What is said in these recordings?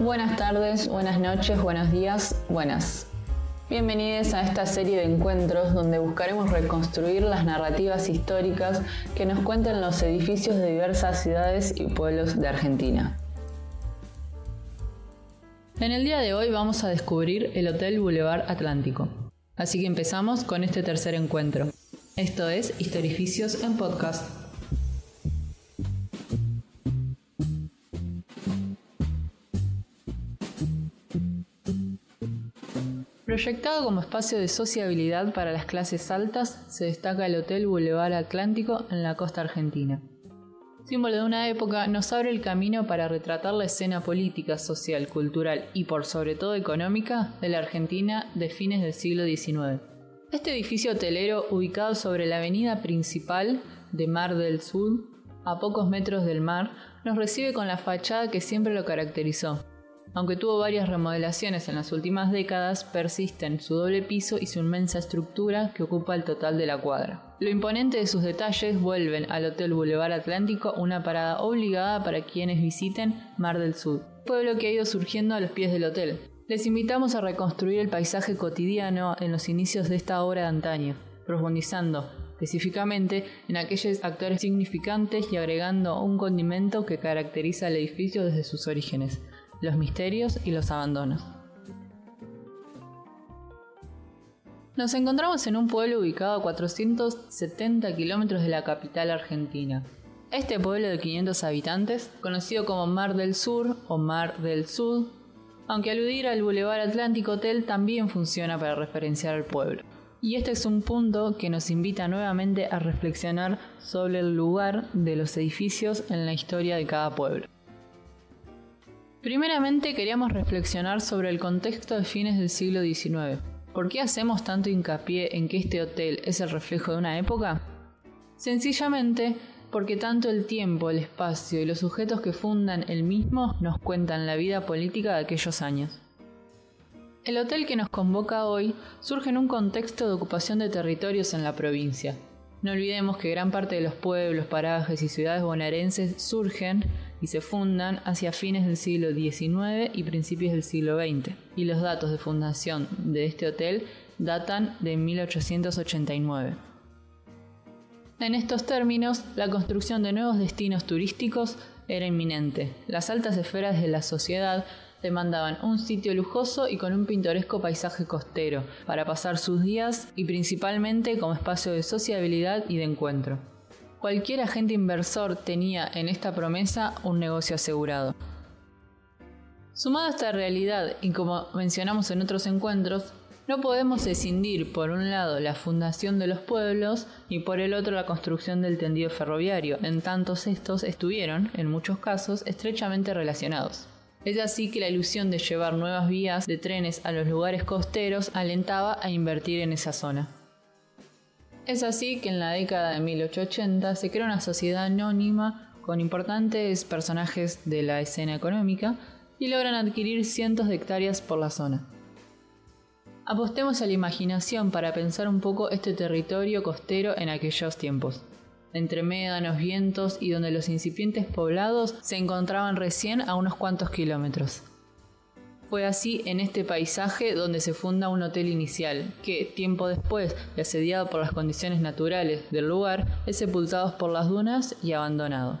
Buenas tardes, buenas noches, buenos días, buenas. Bienvenidos a esta serie de encuentros donde buscaremos reconstruir las narrativas históricas que nos cuentan los edificios de diversas ciudades y pueblos de Argentina. En el día de hoy vamos a descubrir el Hotel Boulevard Atlántico. Así que empezamos con este tercer encuentro. Esto es Historificios en Podcast. Proyectado como espacio de sociabilidad para las clases altas, se destaca el Hotel Boulevard Atlántico en la costa argentina. Símbolo de una época, nos abre el camino para retratar la escena política, social, cultural y por sobre todo económica de la Argentina de fines del siglo XIX. Este edificio hotelero, ubicado sobre la avenida principal de Mar del Sur, a pocos metros del mar, nos recibe con la fachada que siempre lo caracterizó, aunque tuvo varias remodelaciones en las últimas décadas, persisten su doble piso y su inmensa estructura que ocupa el total de la cuadra. Lo imponente de sus detalles vuelven al Hotel Boulevard Atlántico una parada obligada para quienes visiten Mar del Sur, pueblo que ha ido surgiendo a los pies del hotel. Les invitamos a reconstruir el paisaje cotidiano en los inicios de esta obra de antaño, profundizando específicamente en aquellos actores significantes y agregando un condimento que caracteriza al edificio desde sus orígenes, los misterios y los abandonos. Nos encontramos en un pueblo ubicado a 470 kilómetros de la capital argentina. Este pueblo de 500 habitantes, conocido como Mar del Sur o Mar del Sud, aunque aludir al Boulevard Atlántico Hotel también funciona para referenciar al pueblo. Y este es un punto que nos invita nuevamente a reflexionar sobre el lugar de los edificios en la historia de cada pueblo. Primeramente queríamos reflexionar sobre el contexto de fines del siglo XIX. ¿Por qué hacemos tanto hincapié en que este hotel es el reflejo de una época? Sencillamente porque tanto el tiempo, el espacio y los sujetos que fundan el mismo nos cuentan la vida política de aquellos años. El hotel que nos convoca hoy surge en un contexto de ocupación de territorios en la provincia. No olvidemos que gran parte de los pueblos, parajes y ciudades bonaerenses surgen y se fundan hacia fines del siglo XIX y principios del siglo XX, y los datos de fundación de este hotel datan de 1889. En estos términos, la construcción de nuevos destinos turísticos era inminente. Las altas esferas de la sociedad demandaban un sitio lujoso y con un pintoresco paisaje costero para pasar sus días y principalmente como espacio de sociabilidad y de encuentro. Cualquier agente inversor tenía en esta promesa un negocio asegurado. Sumado a esta realidad, y como mencionamos en otros encuentros, no podemos escindir por un lado la fundación de los pueblos y por el otro la construcción del tendido ferroviario, en tantos estos estuvieron, en muchos casos, estrechamente relacionados. Es así que la ilusión de llevar nuevas vías de trenes a los lugares costeros alentaba a invertir en esa zona. Es así que en la década de 1880 se crea una sociedad anónima con importantes personajes de la escena económica y logran adquirir cientos de hectáreas por la zona. Apostemos a la imaginación para pensar un poco este territorio costero en aquellos tiempos, entre médanos, vientos y donde los incipientes poblados se encontraban recién a unos cuantos kilómetros. Fue así en este paisaje donde se funda un hotel inicial, que tiempo después, y asediado por las condiciones naturales del lugar, es sepultado por las dunas y abandonado.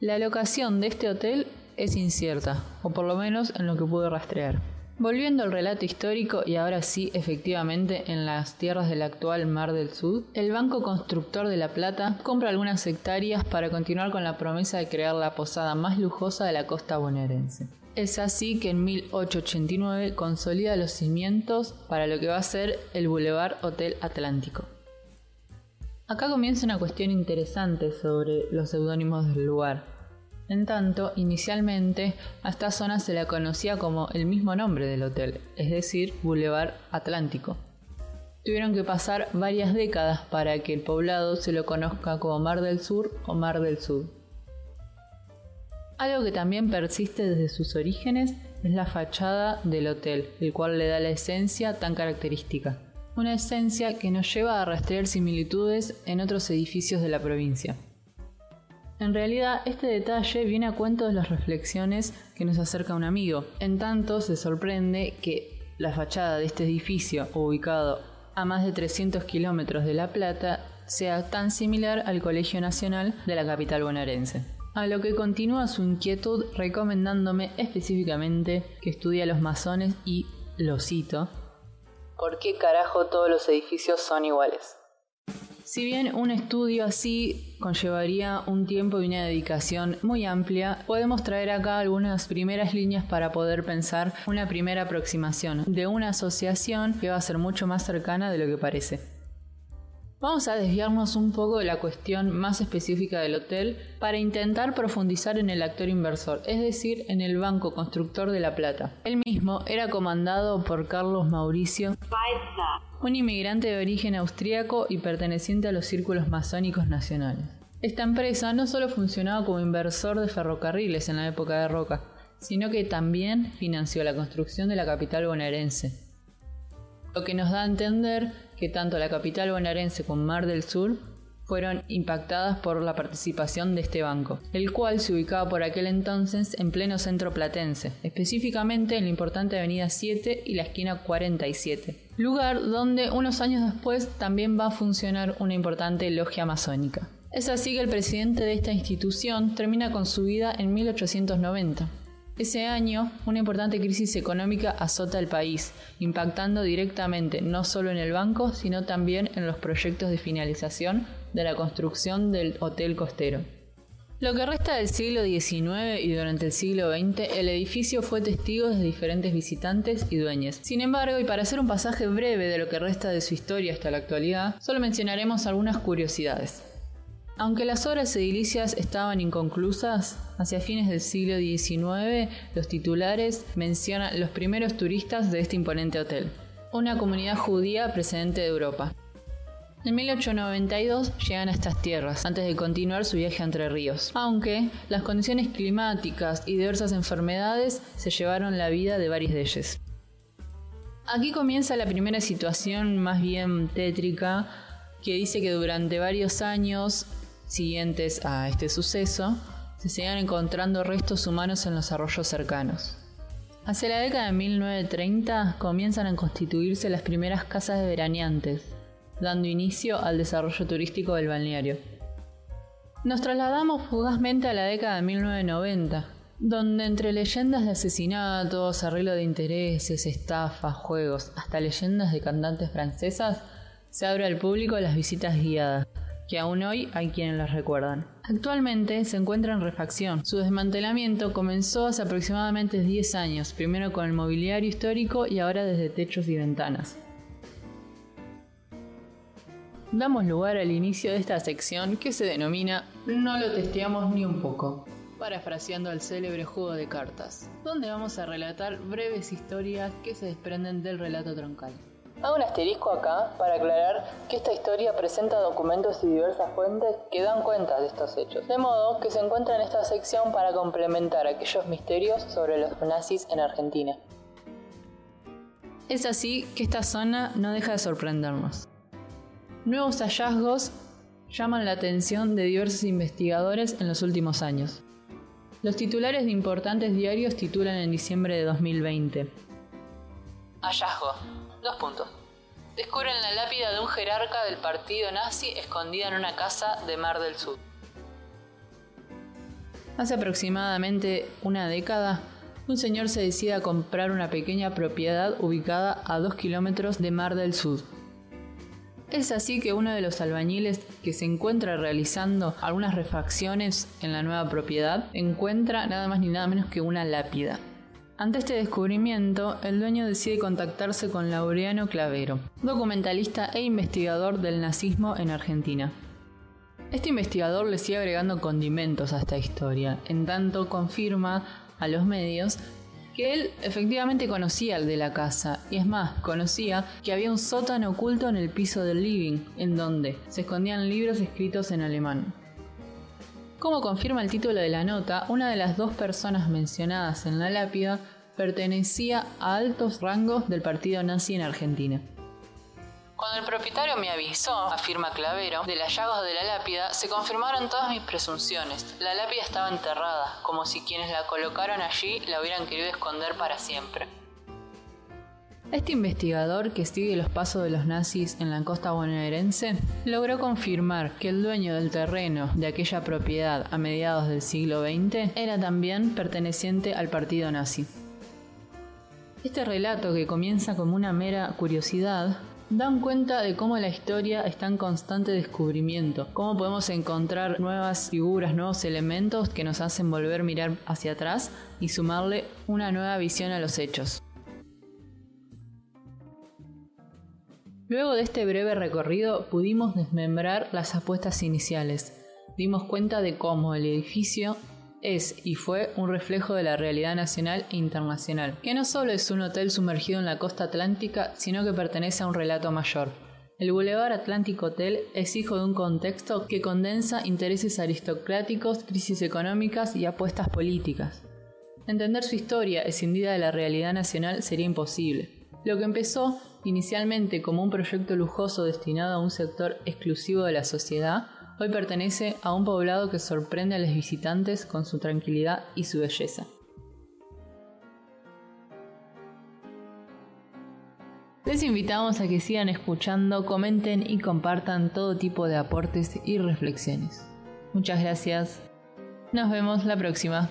La locación de este hotel es incierta, o por lo menos en lo que pude rastrear. Volviendo al relato histórico y ahora sí efectivamente en las tierras del actual Mar del Sud, el Banco Constructor de La Plata compra algunas hectáreas para continuar con la promesa de crear la posada más lujosa de la costa bonaerense. Es así que en 1889 consolida los cimientos para lo que va a ser el Boulevard Hotel Atlántico. Acá comienza una cuestión interesante sobre los seudónimos del lugar. En tanto, inicialmente a esta zona se la conocía como el mismo nombre del hotel, es decir, Boulevard Atlántico. Tuvieron que pasar varias décadas para que el poblado se lo conozca como Mar del Sur o Mar del Sud. Algo que también persiste desde sus orígenes es la fachada del hotel, el cual le da la esencia tan característica. Una esencia que nos lleva a rastrear similitudes en otros edificios de la provincia. En realidad, este detalle viene a cuento de las reflexiones que nos acerca un amigo. En tanto, se sorprende que la fachada de este edificio, ubicado a más de 300 kilómetros de La Plata, sea tan similar al Colegio Nacional de la capital bonaerense. A lo que continúa su inquietud recomendándome específicamente que estudie a los masones y, lo cito, ¿por qué carajo todos los edificios son iguales? Si bien un estudio así conllevaría un tiempo y una dedicación muy amplia, podemos traer acá algunas primeras líneas para poder pensar una primera aproximación de una asociación que va a ser mucho más cercana de lo que parece. Vamos a desviarnos un poco de la cuestión más específica del hotel para intentar profundizar en el actor inversor, es decir, en el Banco Constructor de La Plata. El mismo era comandado por Carlos Mauricio un inmigrante de origen austríaco y perteneciente a los círculos masónicos nacionales. Esta empresa no solo funcionaba como inversor de ferrocarriles en la época de Roca, sino que también financió la construcción de la capital bonaerense. Lo que nos da a entender que tanto la capital bonaerense como Mar del Sur fueron impactadas por la participación de este banco, el cual se ubicaba por aquel entonces en pleno centro platense, específicamente en la importante Avenida 7 y la esquina 47, lugar donde unos años después también va a funcionar una importante logia masónica. Es así que el presidente de esta institución termina con su vida en 1890. Ese año, una importante crisis económica azota el país, impactando directamente no solo en el banco, sino también en los proyectos de finalización de la construcción del hotel costero. Lo que resta del siglo XIX y durante el siglo XX, el edificio fue testigo de diferentes visitantes y dueños. Sin embargo, y para hacer un pasaje breve de lo que resta de su historia hasta la actualidad, solo mencionaremos algunas curiosidades. Aunque las obras edilicias estaban inconclusas, hacia fines del siglo XIX los titulares mencionan los primeros turistas de este imponente hotel, una comunidad judía precedente de Europa. En 1892 llegan a estas tierras, antes de continuar su viaje entre ríos, aunque las condiciones climáticas y diversas enfermedades se llevaron la vida de varios de ellos. Aquí comienza la primera situación más bien tétrica que dice que durante varios años siguientes a este suceso, se siguen encontrando restos humanos en los arroyos cercanos. Hacia la década de 1930 comienzan a constituirse las primeras casas de veraneantes, dando inicio al desarrollo turístico del balneario. Nos trasladamos fugazmente a la década de 1990, donde entre leyendas de asesinatos, arreglo de intereses, estafas, juegos, hasta leyendas de cantantes francesas, se abre al público las visitas guiadas, que aún hoy hay quienes las recuerdan. Actualmente se encuentra en refacción. Su desmantelamiento comenzó hace aproximadamente 10 años, primero con el mobiliario histórico y ahora desde techos y ventanas. Damos lugar al inicio de esta sección que se denomina No lo testeamos ni un poco, parafraseando al célebre juego de cartas, donde vamos a relatar breves historias que se desprenden del relato troncal. Hago un asterisco acá para aclarar que esta historia presenta documentos y diversas fuentes que dan cuenta de estos hechos, de modo que se encuentra en esta sección para complementar aquellos misterios sobre los nazis en Argentina. Es así que esta zona no deja de sorprendernos. Nuevos hallazgos llaman la atención de diversos investigadores en los últimos años. Los titulares de importantes diarios titulan en diciembre de 2020. Hallazgo. Dos puntos. Descubren la lápida de un jerarca del partido nazi escondida en una casa de Mar del Sur. Hace aproximadamente una década, un señor se decide a comprar una pequeña propiedad ubicada a dos kilómetros de Mar del Sur. Es así que uno de los albañiles que se encuentra realizando algunas refacciones en la nueva propiedad encuentra nada más ni nada menos que una lápida. Ante este descubrimiento, el dueño decide contactarse con Laureano Clavero, documentalista e investigador del nazismo en Argentina. Este investigador le sigue agregando condimentos a esta historia, en tanto confirma a los medios que él efectivamente conocía el de la casa, y es más, conocía que había un sótano oculto en el piso del living, en donde se escondían libros escritos en alemán. Como confirma el título de la nota, una de las dos personas mencionadas en la lápida pertenecía a altos rangos del partido nazi en Argentina. Cuando el propietario me avisó, afirma Clavero, del hallazgo de la lápida, se confirmaron todas mis presunciones. La lápida estaba enterrada, como si quienes la colocaron allí la hubieran querido esconder para siempre. Este investigador, que sigue los pasos de los nazis en la costa bonaerense, logró confirmar que el dueño del terreno de aquella propiedad a mediados del siglo XX era también perteneciente al partido nazi. Este relato, que comienza como una mera curiosidad, dan cuenta de cómo la historia está en constante descubrimiento, cómo podemos encontrar nuevas figuras, nuevos elementos que nos hacen volver a mirar hacia atrás y sumarle una nueva visión a los hechos. Luego de este breve recorrido pudimos desmembrar las apuestas iniciales. Dimos cuenta de cómo el edificio es y fue un reflejo de la realidad nacional e internacional, que no solo es un hotel sumergido en la costa atlántica, sino que pertenece a un relato mayor. El Boulevard Atlántico Hotel es hijo de un contexto que condensa intereses aristocráticos, crisis económicas y apuestas políticas. Entender su historia escindida de la realidad nacional sería imposible. Lo que empezó inicialmente como un proyecto lujoso destinado a un sector exclusivo de la sociedad, hoy pertenece a un poblado que sorprende a los visitantes con su tranquilidad y su belleza. Les invitamos a que sigan escuchando, comenten y compartan todo tipo de aportes y reflexiones. Muchas gracias. Nos vemos la próxima.